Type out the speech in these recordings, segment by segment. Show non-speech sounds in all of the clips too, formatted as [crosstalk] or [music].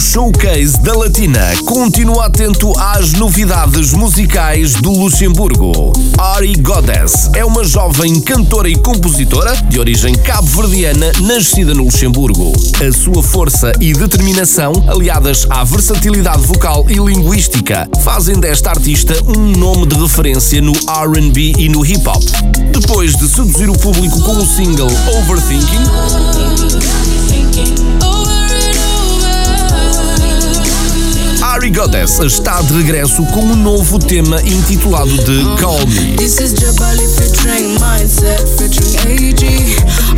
Showcase da Latina continua atento às novidades musicais do Luxemburgo. Ari Goddess é uma jovem cantora e compositora de origem cabo-verdiana nascida no Luxemburgo. A sua força e determinação, aliadas à versatilidade vocal e linguística, fazem desta artista um nome de referência no RB e no hip hop. Depois de seduzir o público com o single Overthinking, Ari Goddess está de regresso com um novo tema intitulado de Call Me. This is Jabali featuring Mindset featuring AG.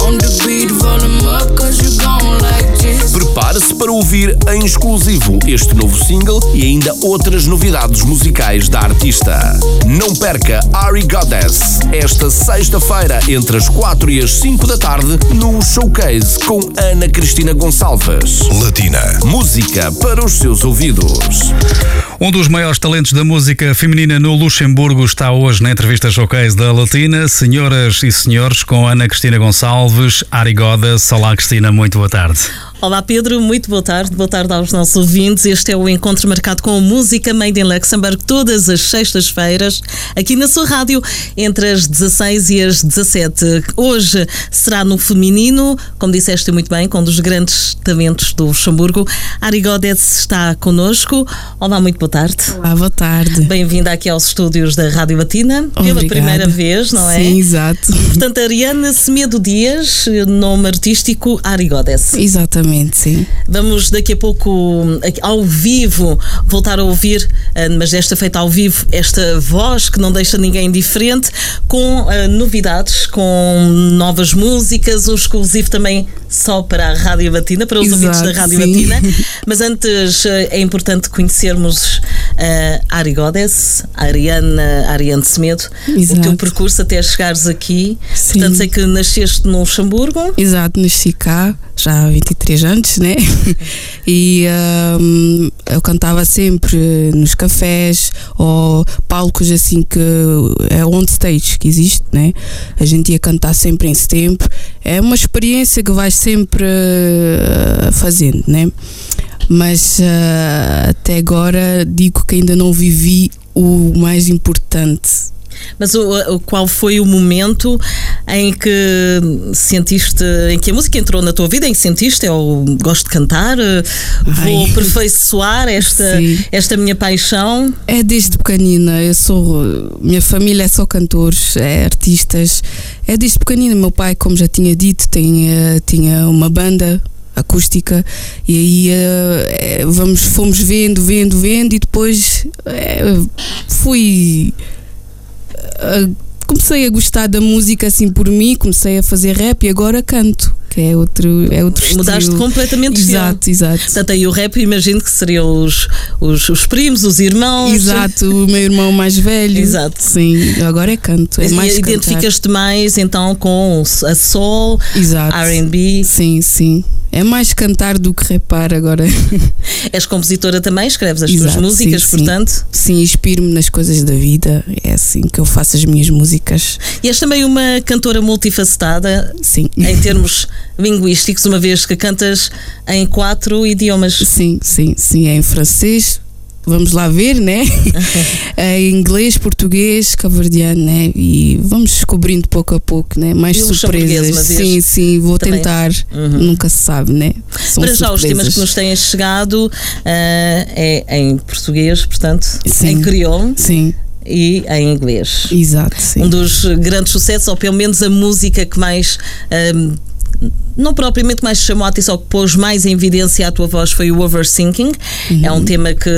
On the beat, volume up, cause you gon' like this. Prepare-se para ouvir em exclusivo este novo single e ainda outras novidades musicais da artista. Não perca Ari Goddess esta sexta-feira entre as 4 e as 5 da tarde no Showcase com Ana Cristina Gonçalves. Latina. Música para os seus ouvidos. Um dos maiores talentos da música feminina no Luxemburgo está hoje na entrevista showcase da Latina. Senhoras e senhores, com Ana Cristina Gonçalves, Ari Godas. Olá, Cristina, muito boa tarde. Olá Pedro, muito boa tarde. Boa tarde aos nossos ouvintes. Este é o encontro marcado com a música Made in Luxembourg todas as sextas-feiras, aqui na sua rádio, entre as 16 e as 17. Hoje será no feminino, como disseste muito bem, com um dos grandes talentos do Luxemburgo. Ari Godes está connosco. Olá, muito boa tarde. Olá, boa tarde. Bem-vinda aqui aos estúdios da Rádio Latina, pela Obrigada. primeira vez, não é? Sim, exato. Portanto, Ariana Semedo Dias, nome artístico Ari Godes. Exatamente, sim. Vamos daqui a pouco, ao vivo, voltar a ouvir, eh, mas desta feita ao vivo, esta voz que não deixa ninguém indiferente, com eh, novidades, com novas músicas, um exclusivo também só para a Rádio Latina, para os Exato, ouvintes da Rádio sim. Latina. [laughs] Mas antes eh, é importante conhecermos a Ari Godes, a Ariana, Ariane Semedo, o Exato. teu percurso até chegares aqui. Sim. Portanto, sei que nasceste no Luxemburgo. Exato, nasci cá já há 23 anos, né? [laughs] E hum, eu cantava sempre nos cafés ou palcos assim que é on stage que existe, né? A gente ia cantar sempre em setembro. É uma experiência que vais sempre eh, fazendo, né? Mas eh, até agora digo que ainda não vivi o mais importante Mas o, o- qual foi o momento em que sentiste, em que a música entrou na tua vida, em que sentiste, eu gosto de cantar, eh, vou Ai. aperfeiçoar esta, Sim. esta minha paixão. É desde pequenina, eu sou. Minha família é só cantores, é artistas. É desde pequenina. Meu pai, como já tinha dito, tinha, tinha uma banda acústica e aí eh, eh, vamos, fomos vendo, vendo, vendo e depois eh, fui. Comecei a gostar da música assim por mim, comecei a fazer rap e agora canto, que é outro, é outro Mudaste estilo. completamente de estilo. Exato, exato. Portanto, aí o rap, imagino que seriam os, os, os primos, os irmãos. Exato, o meu irmão mais velho. Exato. Sim, agora é canto. É mais. Identificas-te mais então com a soul, Exato. RB. Sim, sim. É mais cantar do que repar agora. [laughs] És compositora também, escreves as tuas Exato, músicas, sim, sim. portanto. Sim, inspiro-me nas coisas da vida. É assim que eu faço as minhas músicas. E és também uma cantora multifacetada, Sim. em termos linguísticos, uma vez que cantas em quatro idiomas. Sim, sim, sim. É em francês. Vamos lá ver, né? [laughs] é em inglês, português, caverdiano, né? E vamos descobrindo pouco a pouco, né? Mais E surpresas. Sim, sim, vou Também. tentar. Uhum. Nunca se sabe, né? São Para já, os temas surpresas. que nos têm chegado ah, é em português, portanto, Sim. em crioulo Sim, e em inglês. exato, sim. Um dos grandes sucessos, ou pelo menos a música que mais. ah, não propriamente mais chamou a atenção, que pôs mais em evidência a tua voz foi o Overthinking. É Uhum. um tema que,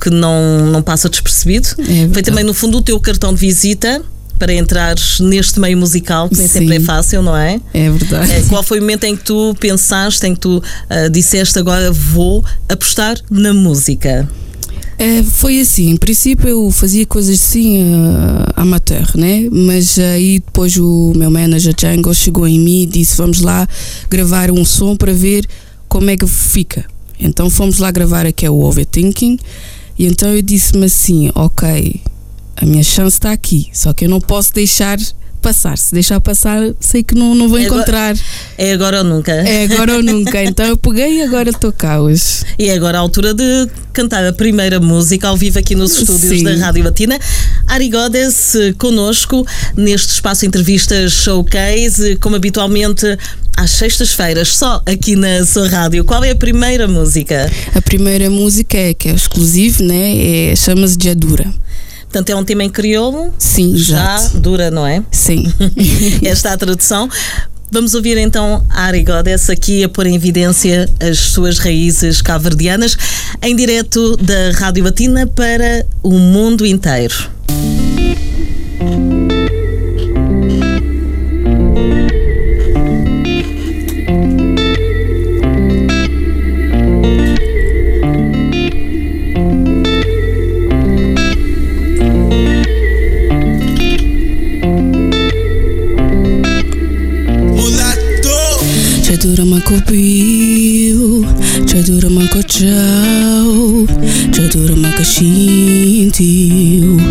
que não, não passa despercebido. foi verdade. também, no fundo, o teu cartão de visita para entrares neste meio musical, que nem sempre é Sim. fácil, não é? É verdade. É, qual foi o momento em que tu pensaste, em que tu ah, disseste agora vou apostar na música? É, foi assim, em princípio eu fazia coisas assim uh, amateur, né? Mas aí depois o meu manager Django chegou em mim e disse: Vamos lá gravar um som para ver como é que fica. Então fomos lá gravar aqui o Overthinking. E então eu disse-me assim: Ok, a minha chance está aqui, só que eu não posso deixar passar. Se deixar passar, sei que não, não vou É agora- encontrar. É agora ou nunca. É agora ou nunca. [laughs] Então eu peguei e agora estou cá hoje. E é agora a altura de cantar a primeira música ao vivo aqui nos estúdios Sim. da Rádio Latina. Ari Godes eh, connosco neste espaço entrevistas showcase, como habitualmente às sextas-feiras, só aqui na sua rádio. Qual é a primeira música? A primeira música é que é exclusivo, né? É, Chama-se Jadura. Portanto, é um tema em crioulo, Sim, já exato. dura, não é? Sim. [laughs] Esta é a tradução. Vamos ouvir então a Ari Godes aqui a pôr em evidência as suas raízes cabo-verdianas em direto da Rádio Latina para o mundo inteiro. Macojau, Jadura Macachintiu. Jadura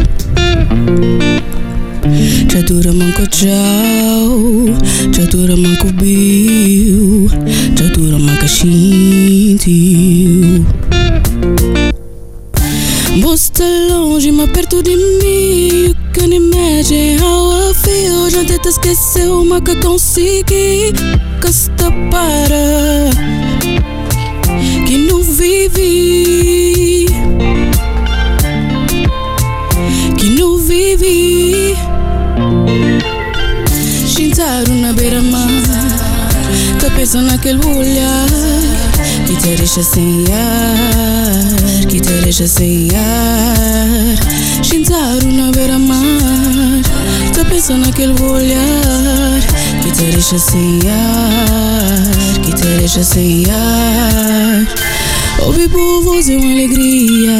Naquele olhar. Que te deixa sem ar. Que te deixa sem ar. Shintaru na beira-mar. Tá pensando naquele olhar. Que te deixa sem ar. Que te deixa sem ar. Ouvir por voz é uma alegria.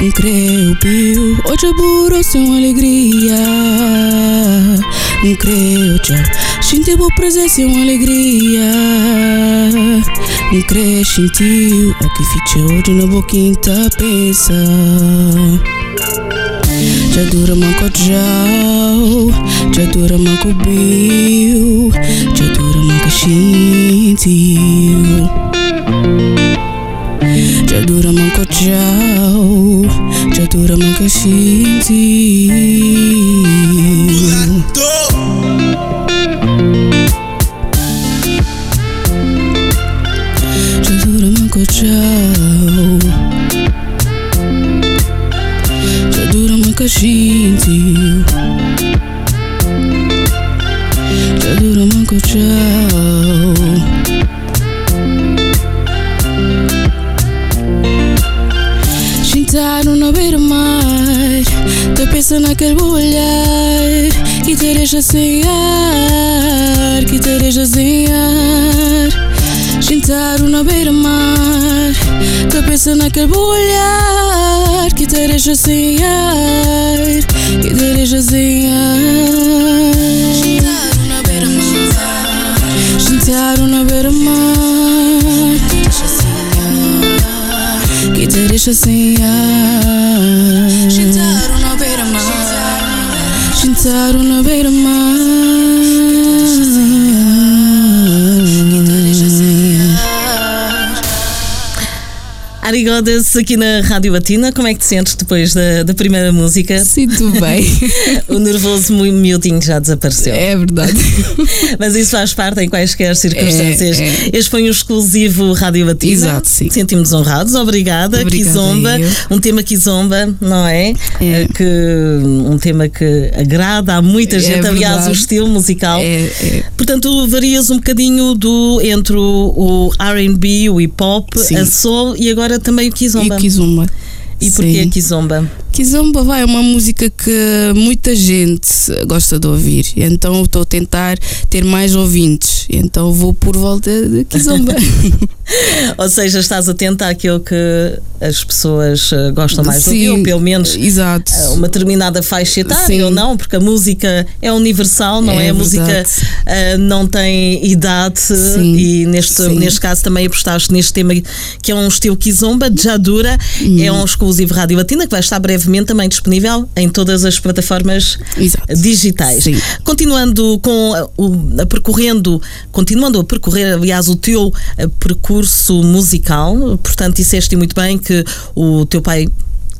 Não creio, Pio. Hoje é burro, uma alegria. Não creio, tchau. Sentir boa presença é uma alegria. Não creio, sentiu. O que ficha hoje na boquinha tá pensa. Já dura manco jau, já dura manco biu, já dura manco sentiu. Já dura manco jau, já dura manco sentiu. Olhar Que te deixa Que te deixa sem ar Sentaram na beira-mar que te deixa sem na beira-mar. Sentaram na beira-mar. Ari Godes aqui na Rádio Latina, como é que te sentes depois da, da primeira música? Sinto bem. [laughs] O nervoso miudinho já desapareceu. É verdade. [laughs] Mas isso faz parte em quaisquer circunstâncias. É, é. Este foi um exclusivo Rádio Latina. Exato, sim. Sentimos honrados. Obrigada, Obrigada Kizomba. Um tema Kizomba, não é? É. Eh, Que, um tema que agrada a muita É gente. Aliás, o estilo musical. É, é. Portanto, varias um bocadinho do, entre o, o RB, o hip hop, Sim. a soul e agora também o E Kizomba. Kizomba. E porquê Sim. Kizomba? Kizomba vai, é uma música que muita gente gosta de ouvir. Então estou a tentar ter mais ouvintes. Então vou por volta de Kizomba. [laughs] Ou seja, estás atenta àquilo que as pessoas eh, gostam mais de Sim, ouvir, ou pelo menos Exato. eh, uma determinada faixa etária Sim. ou não, porque a música é universal, não é? É a música eh, não tem idade Sim. e neste, neste caso também apostaste neste tema que é um estilo kizomba, Jadura, Hum. é um exclusivo exclusivo Rádio Latina, que vai estar brevemente também disponível em todas as plataformas Exato. digitais. Sim. Continuando com a, o, a percorrendo, continuando a percorrer, aliás, o teu eh, percurso musical, portanto, disseste muito bem que o teu pai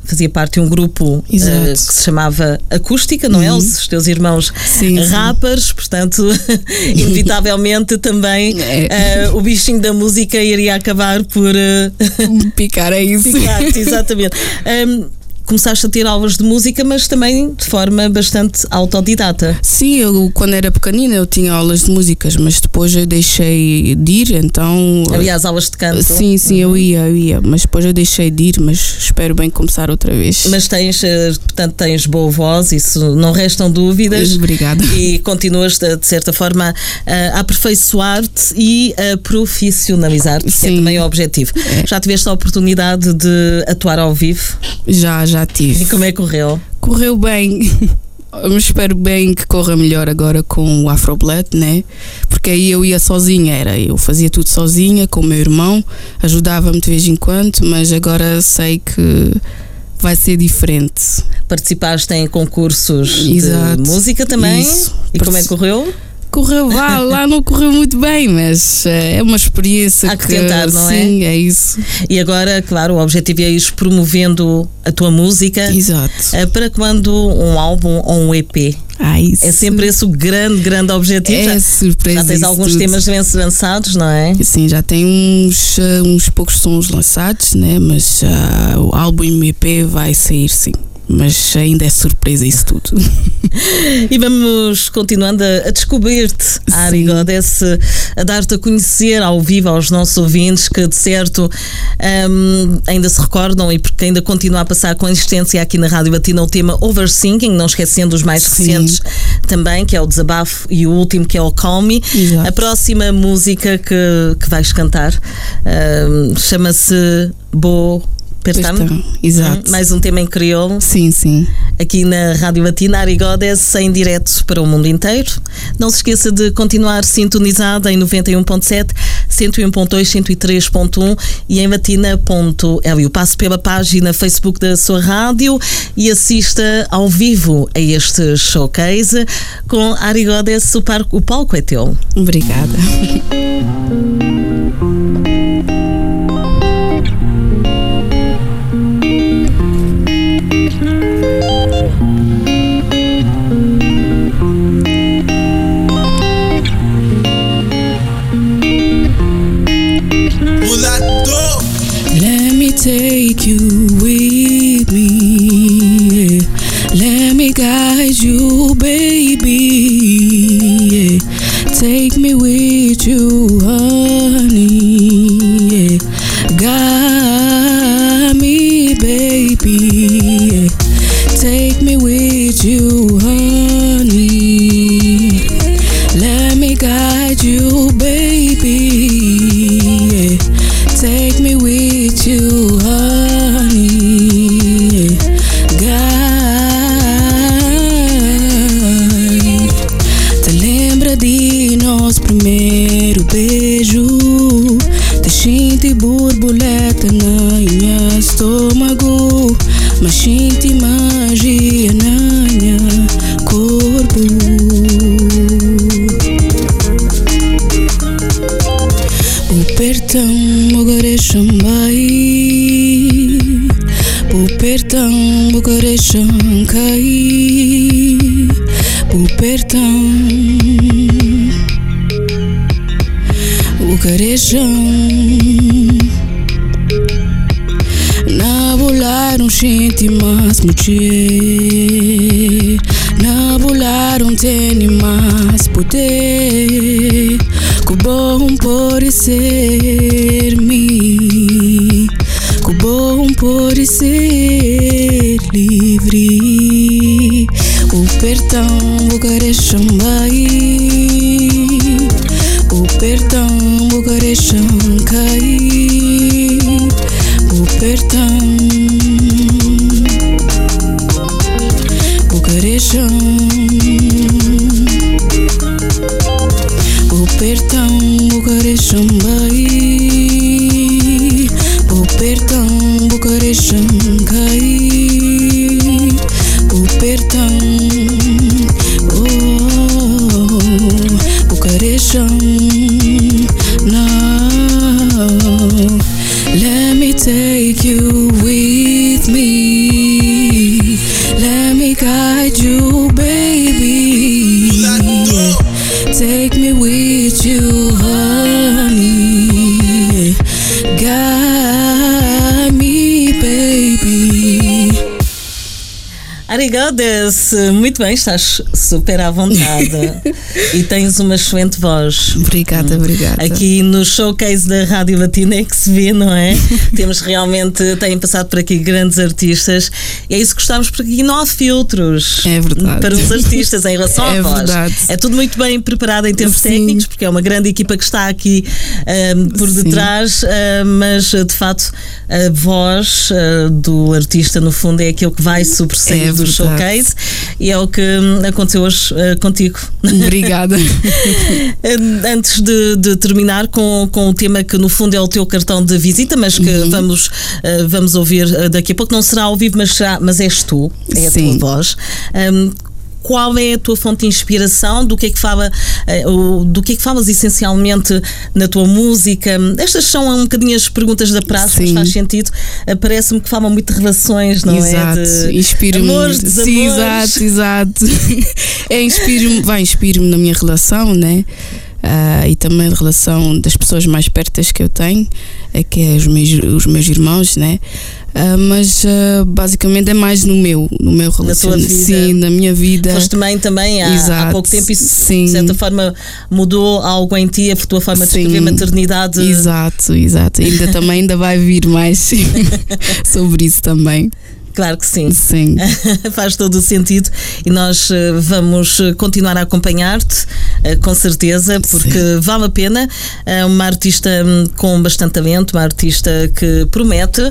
fazia parte de um grupo Exato. que se chamava Acústica, não é? Uhum. Os teus irmãos Sim, sim. rappers, portanto, [laughs] inevitavelmente também [laughs] É. eh, o bichinho da música iria acabar por eh, [laughs] Picar é isso. picar-te, exatamente. Ahm, começaste a ter aulas de música, mas também de forma bastante autodidata. Sim, eu quando era pequenina eu tinha aulas de músicas, mas depois eu deixei de ir, então. Aliás, aulas de canto. Sim, sim, eu ia, eu ia, mas depois eu deixei de ir, mas espero bem começar outra vez. Mas tens, eh, portanto, tens boa voz, isso não restam dúvidas. [laughs] Obrigada. E continuas, de certa forma, a aperfeiçoar-te e a profissionalizar-te, que é também o objetivo. É. Já tiveste a oportunidade de atuar ao vivo? Já, já E tive. como é que correu? Correu bem. [laughs] Eu espero bem que corra melhor agora com o Afroblack, né? Porque aí eu ia sozinha, era eu fazia tudo sozinha com o meu irmão, ajudava-me de vez em quando, mas agora sei que vai ser diferente. Participaste em concursos Exato. de música também? Isso. E como é que correu? Correu lá, lá não correu muito bem, mas eh, é uma experiência Há que tentar, não é? sim, é? isso. E agora, claro, o objetivo é ir promovendo a tua música Exato. eh, para quando um álbum ou um EP. Ah, isso. É sempre esse o grande, grande objetivo. É já, surpresa. já tens alguns tudo. temas bem lançados, não é? Sim, já tem uns, eh, uns poucos sons lançados, né? Mas ah, o álbum MP vai sair sim. Mas ainda é surpresa isso tudo. [laughs] E vamos continuando a, a descobrir-te, Ari Sim. Goddess, a dar-te a conhecer ao vivo aos nossos ouvintes que, de certo, hum, ainda se recordam e porque ainda continua a passar com insistência aqui na Rádio Batina o tema Overthinking, não esquecendo os mais Sim. recentes também, que é o Desabafo, e o último, que é o Call Me. Exato. A próxima música que, que vais cantar hum, chama-se Bo Pertam. Então, Exato. Mais um tema em crioulo Sim, sim. aqui na Rádio Latina Ari Godes em direto para o mundo inteiro. Não se esqueça de continuar sintonizado em 91.7, 101.2, 103.1 e em latina.lu. Passe pela página Facebook da sua rádio e assista ao vivo a este showcase com Ari Godes. O, o palco é teu. Obrigada. [laughs] take you Pupertão, Mogarechambay Pupertão, Mogarechambay Pupertão Bucarejão Na un gente mas mulher Na bolaram tênis mas putere. O Arigadas, muito bem, estás super à vontade [laughs] e tens uma excelente voz. Obrigada, obrigada. Aqui no showcase da Rádio Latina é que se vê, não é? [laughs] Temos realmente, têm passado por aqui grandes artistas e é isso que gostamos porque aqui não há filtros É verdade. para os artistas em relação [laughs] à É voz. verdade. É tudo muito bem preparado em termos Sim. técnicos, porque é uma grande equipa que está aqui ahm, por Sim. detrás, ahm, mas de facto a voz ah, do artista, no fundo, é aquilo que vai sobressair É do verdade. Showcase e é o que hum, aconteceu hoje ah, contigo. Obrigada. [laughs] Antes de, de terminar com, com o tema que no fundo é o teu cartão de visita, mas que Uhum. vamos, eh, vamos ouvir eh, daqui a pouco, não será ao vivo, mas, será, mas és tu, é a Sim. tua voz. Hum, qual é a tua fonte de inspiração? Do que é que fala, eh, do que é que falas essencialmente na tua música? Estas são um bocadinho as perguntas da praxe, mas Sim. faz sentido. Eh, Parece-me que falam muito de relações, não exato. é? De Inspiro-me. amores, Sim, desamores. exato, exato. [laughs] É, inspiro-me, vai, inspiro-me na minha relação, né? Ah, e também na relação das pessoas mais pertas que eu tenho, é que é os meus, os meus irmãos, né? Ah, mas ah, basicamente é mais no meu, no meu relacionamento. Sim, na minha vida. Foste mãe também há, há Exato. pouco tempo isso Sim. de certa forma mudou algo em ti, a tua forma de Sim. escrever maternidade. Exato, exato. Ainda também ainda vai vir mais [laughs] sobre isso também. Claro que sim. Sim. [laughs] Faz todo o sentido e nós eh, vamos eh, continuar a acompanhar-te, eh, com certeza, porque vale a pena. É uma artista hum, com bastante talento, uma artista que promete.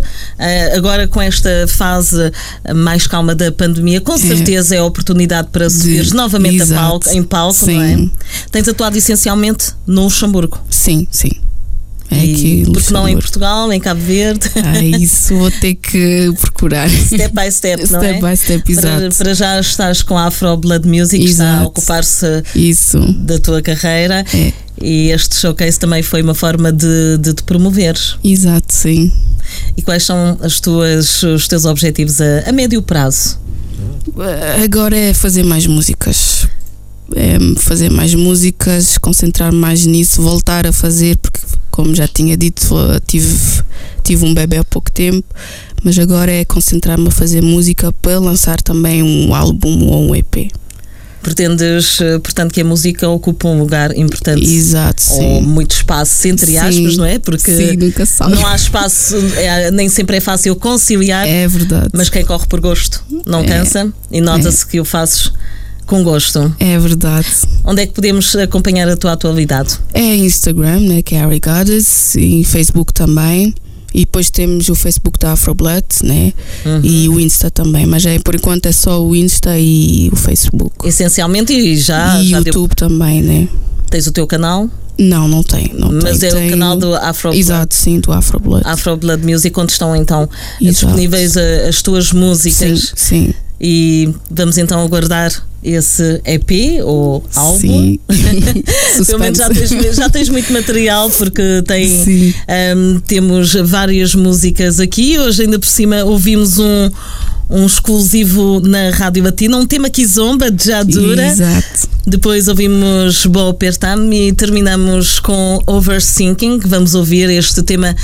Agora, com esta fase mais calma da pandemia, com certeza é a oportunidade para subires novamente palco, em palco, Sim. não é? Tens atuado essencialmente no Luxemburgo. Sim, sim. É E aqui porque não em. Portugal, em Cabo Verde. Ah, isso vou ter que [laughs] procurar. Step by step, não Step é? by step, Para, exato. para já estás com a Afro Blood Music, que está a Exato. ocupar-se da tua carreira É. e este showcase também foi uma forma de, de te promover. Exato, sim. E quais são as tuas, os teus objetivos a, a médio prazo? Agora é fazer mais músicas. É fazer mais músicas, concentrar mais nisso, voltar a fazer, como já tinha dito, tive, tive um bebê há pouco tempo, mas agora é concentrar-me a fazer música para lançar também um álbum ou um EP. Pretendes, eh, portanto, que a música ocupe um lugar importante Exato, ou sim. muito espaço, entre Sim. aspas, não é? Porque Sim, nunca sabe. não há espaço, é, nem sempre é fácil conciliar, É verdade. mas quem corre por gosto não É. cansa e nota-se que o fazes com gosto. É verdade. Onde é que podemos acompanhar a tua atualidade? É Instagram, né, que é Harry Goddess, e Facebook também. E depois temos o Facebook da Afroblood, né? Uhum. E o Insta também. Mas é, por enquanto é só o Insta e o Facebook. Essencialmente, e já, e já deu- YouTube também, né? tens o teu canal, Não, não tem. Não mas tem. é Tem- o canal do Afro Exato, sim, do Afroblood. Afro Blood Music, onde estão então Exato. disponíveis a- as tuas sim, músicas. sim. E vamos então aguardar esse EP ou álbum. Sim. [laughs] Pelo menos já tens, já tens muito material porque tem, ahm, temos várias músicas aqui. Hoje, ainda por cima, ouvimos um, um exclusivo na Rádio Latina, um tema que zomba de já dura. Exato. Depois ouvimos Bo Pertam e terminamos com Overthinking. Vamos ouvir este tema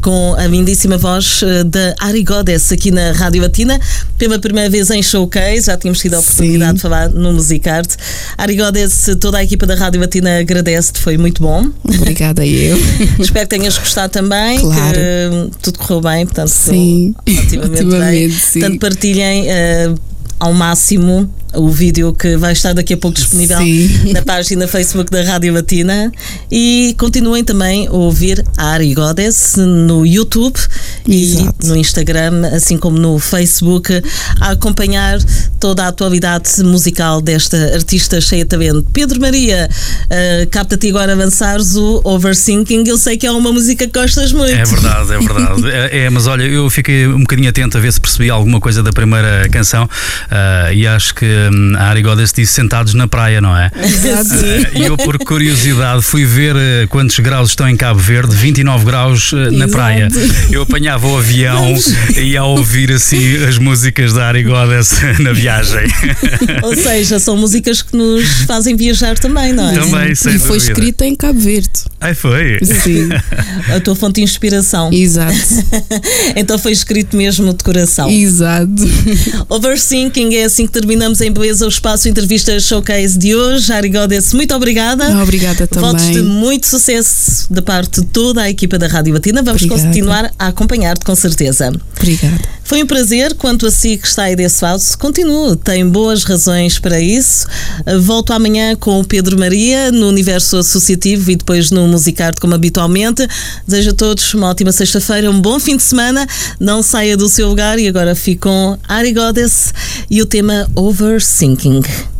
com a lindíssima voz eh, da Ari Goddess aqui na Rádio Latina. Pela primeira vez em showcase, já tínhamos tido a oportunidade Sim. de falar no Musicarte. Ari Goddess, toda a equipa da Rádio Latina agradece-te, foi muito bom. Obrigada eu. [laughs] Espero que tenhas gostado também, Claro. que tudo correu bem, portanto, Sim. relativamente bem. Otimamente, sim. Portanto, partilhem eh, ao máximo o vídeo que vai estar daqui a pouco disponível Sim. [laughs] na página Facebook da Rádio Latina. E continuem também a ouvir a Ari Goddess no YouTube Exato. e no Instagram, assim como no Facebook, a acompanhar toda a atualidade musical desta artista cheia de talento. Pedro Maria, uh, capta-te agora avançares o Overthinking. Eu sei que é uma música que gostas muito. É verdade, é verdade. [laughs] é, é, mas olha, eu fiquei um bocadinho atento a ver se percebi alguma coisa da primeira canção uh, e acho que um, a Ari Goddess disse sentados na praia, não é? Sim. E eu, por curiosidade, fui ver uh, quantos graus estão em Cabo Verde, 29 graus uh, na Exato. praia. Eu apanhava o avião [laughs] e ia ouvir assim as músicas da Ari Goddess [laughs] na viagem. Ou seja, são músicas que nos fazem viajar também, não é? Também, sem e foi dúvida. escrita em Cabo Verde. Ai, foi. Sim, [laughs] A tua fonte de inspiração. exato. Então foi escrito mesmo de coração. Exato. Overthinking é assim que terminamos em beleza o espaço entrevistas showcase de hoje. Ari Goddess, muito obrigada. Obrigada Votos de também. muito sucesso da parte de toda a equipa da Rádio Batina. Vamos Obrigada. continuar a acompanhar-te com certeza. Obrigada. Foi um prazer. Quanto a si que está aí desse lado, continue. Tem boas razões para isso. Volto amanhã com o Pedro Maria no Universo Associativo e depois no Musicarte, como habitualmente. Desejo a todos uma ótima sexta-feira, um bom fim de semana. Não saia do seu lugar e agora fico com Ari Goddess e o tema Overthinking.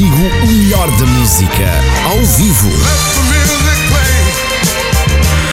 Partilhamos